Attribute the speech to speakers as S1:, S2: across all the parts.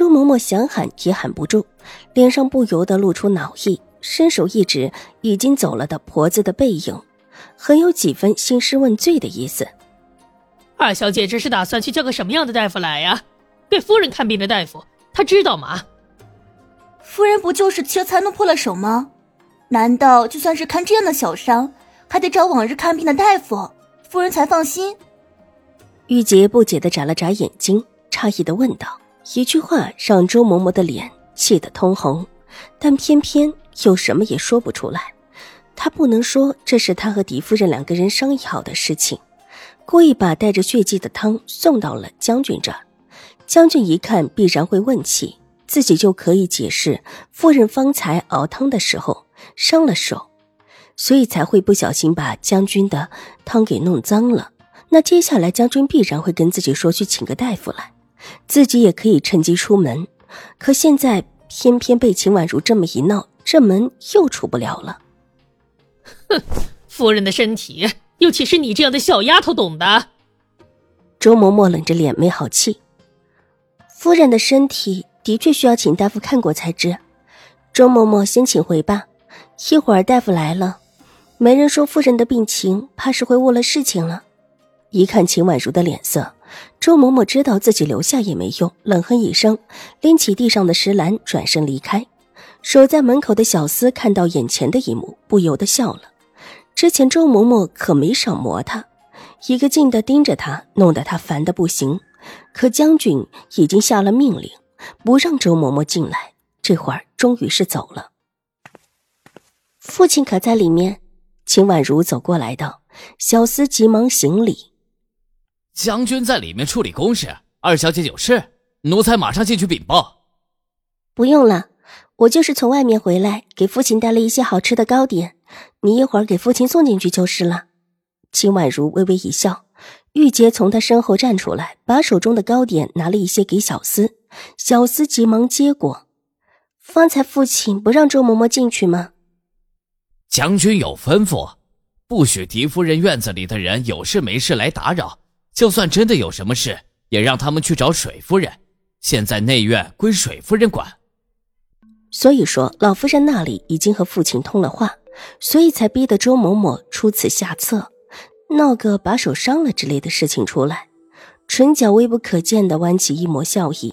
S1: 周嬷嬷想喊也喊不住，脸上不由得露出恼意，伸手一指已经走了的婆子的背影，很有几分兴师问罪的意思。
S2: 二小姐这是打算去叫个什么样的大夫来呀？给夫人看病的大夫，她知道吗？
S3: 夫人不就是切菜弄破了手吗？难道就算是看这样的小伤，还得找往日看病的大夫，夫人才放心？
S1: 玉洁不解的眨了眨眼睛，诧异的问道。一句话让周嬷嬷的脸气得通红，但偏偏又什么也说不出来。她不能说这是她和狄夫人两个人商议好的事情，故意把带着血迹的汤送到了将军这。将军一看必然会问起，自己就可以解释夫人方才熬汤的时候伤了手，所以才会不小心把将军的汤给弄脏了。那接下来将军必然会跟自己说去请个大夫来。自己也可以趁机出门，可现在偏偏被秦婉如这么一闹，这门又出不了了。
S2: 哼，夫人的身体又岂是你这样的小丫头懂的？
S1: 周嬷嬷冷着脸没好气。夫人的身体的确需要请大夫看过才知。周嬷嬷先请回吧，一会儿大夫来了，没人说夫人的病情，怕是会误了事情了。一看秦婉如的脸色。周嬷嬷知道自己留下也没用，冷哼一声，拎起地上的石篮，转身离开。守在门口的小厮看到眼前的一幕，不由得笑了。之前周嬷嬷可没少磨他，一个劲的盯着他，弄得他烦得不行。可将军已经下了命令，不让周嬷嬷进来。这会儿终于是走了。父亲可在里面？秦婉如走过来道。小厮急忙行礼。
S4: 将军在里面处理公事，二小姐有事，奴才马上进去禀报。
S1: 不用了，我就是从外面回来，给父亲带了一些好吃的糕点，你一会儿给父亲送进去就是了。秦婉如微微一笑，玉洁从她身后站出来，把手中的糕点拿了一些给小厮，小厮急忙接过。方才父亲不让周嬷嬷进去吗？
S4: 将军有吩咐，不许狄夫人院子里的人有事没事来打扰。就算真的有什么事，也让他们去找水夫人。现在内院归水夫人管，
S1: 所以说老夫人那里已经和父亲通了话，所以才逼得周嬷嬷出此下策，闹个把手伤了之类的事情出来。唇角微不可见的弯起一抹笑意。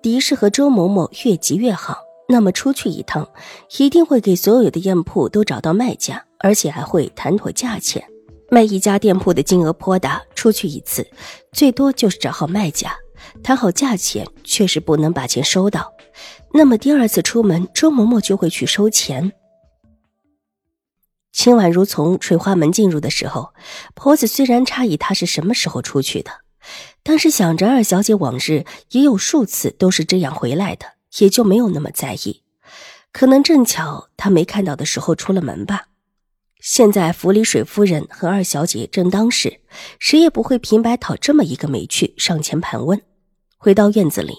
S1: 狄氏和周嬷嬷越急越好，那么出去一趟，一定会给所有的店铺都找到卖家，而且还会谈妥价钱。卖一家店铺的金额颇大，出去一次，最多就是找好卖家，谈好价钱，确实不能把钱收到。那么第二次出门，周嬷嬷就会去收钱。秦婉如从垂花门进入的时候，婆子虽然诧异她是什么时候出去的，但是想着二小姐往日也有数次都是这样回来的，也就没有那么在意。可能正巧她没看到的时候出了门吧。现在府里水夫人和二小姐正当时，谁也不会平白讨这么一个没趣上前盘问。回到院子里，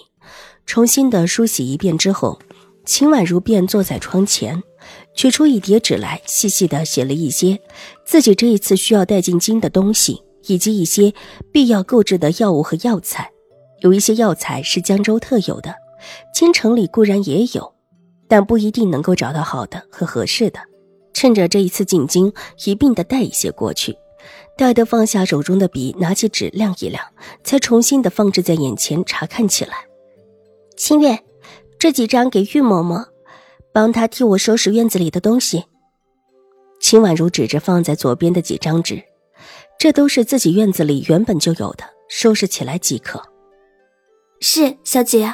S1: 重新的梳洗一遍之后，秦婉如便坐在窗前，取出一叠纸来，细细的写了一些自己这一次需要带进京的东西，以及一些必要购置的药物和药材。有一些药材是江州特有的，京城里固然也有，但不一定能够找到好的和合适的。趁着这一次进京，一并的带一些过去。戴德放下手中的笔，拿起纸亮一亮，才重新的放置在眼前查看起来。清月，这几张给玉嬷嬷，帮她替我收拾院子里的东西。秦婉如指着放在左边的几张纸，这都是自己院子里原本就有的，收拾起来即可。
S3: 是小姐。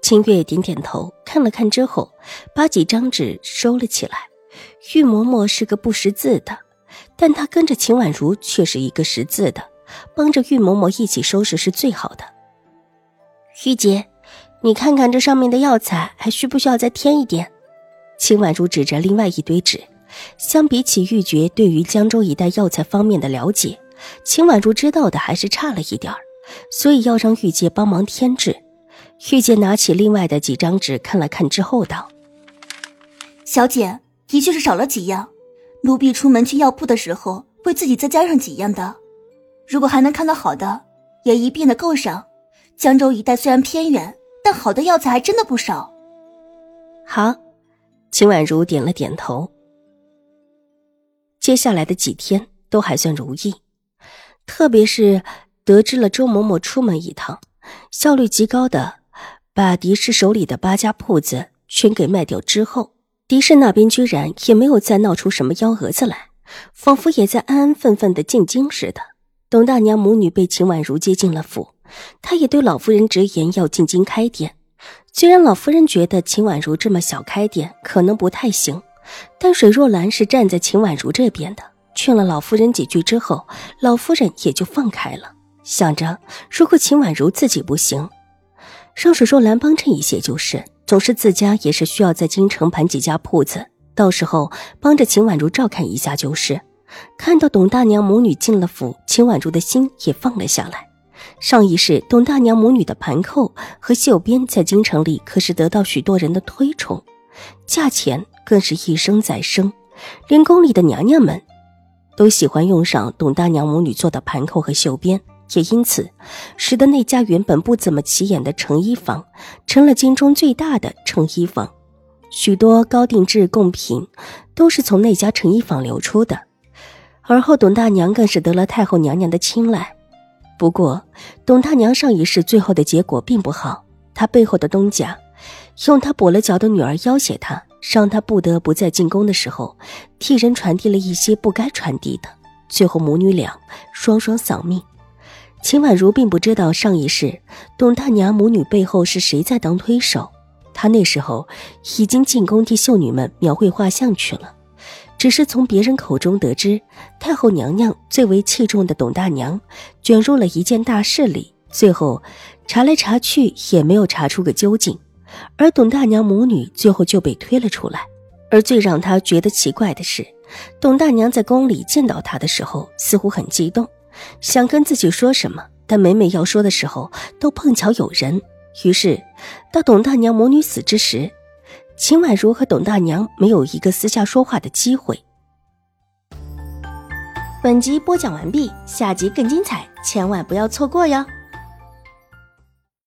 S1: 清月点点头，看了看之后，把几张纸收了起来。玉嬷嬷是个不识字的，但她跟着秦婉如却是一个识字的，帮着玉嬷嬷一起收拾是最好的。玉姐，你看看这上面的药材，还需不需要再添一点？秦婉如指着另外一堆纸，相比起玉珏对于江州一带药材方面的了解，秦婉如知道的还是差了一点儿，所以要让玉洁帮忙添置。玉洁拿起另外的几张纸看了看之后道：“
S3: 小姐，的确是少了几样，奴婢出门去药铺的时候会自己再加上几样的。如果还能看到好的，也一并的够上。江州一带虽然偏远。”但好的药材还真的不少。
S1: 好，秦婉如点了点头。接下来的几天都还算如意，特别是得知了周嬷嬷出门一趟，效率极高的把狄氏手里的八家铺子全给卖掉之后，狄氏那边居然也没有再闹出什么幺蛾子来，仿佛也在安安分分的进京似的。董大娘母女被秦婉如接进了府。她也对老夫人直言要进京开店，虽然老夫人觉得秦婉如这么小开店可能不太行，但水若兰是站在秦婉如这边的，劝了老夫人几句之后，老夫人也就放开了，想着如果秦婉如自己不行，让水若兰帮衬一些就是，总是自家也是需要在京城盘几家铺子，到时候帮着秦婉如照看一下就是。看到董大娘母女进了府，秦婉如的心也放了下来。上一世，董大娘母女的盘扣和绣边在京城里可是得到许多人的推崇，价钱更是一升再升，连宫里的娘娘们都喜欢用上董大娘母女做的盘扣和绣边，也因此使得那家原本不怎么起眼的成衣坊成了京中最大的成衣坊，许多高定制贡品都是从那家成衣坊流出的，而后董大娘更是得了太后娘娘的青睐。不过，董大娘上一世最后的结果并不好。她背后的东家，用她跛了脚的女儿要挟她，让她不得不在进宫的时候，替人传递了一些不该传递的。最后母女俩双双丧命。秦婉如并不知道上一世董大娘母女背后是谁在当推手，她那时候已经进宫替秀女们描绘画像去了。只是从别人口中得知，太后娘娘最为器重的董大娘卷入了一件大事里，最后查来查去也没有查出个究竟，而董大娘母女最后就被推了出来。而最让她觉得奇怪的是，董大娘在宫里见到她的时候似乎很激动，想跟自己说什么，但每每要说的时候都碰巧有人。于是，到董大娘母女死之时。秦婉如和董大娘没有一个私下说话的机会。本集播讲完毕，下集更精彩，千万不要错过哟。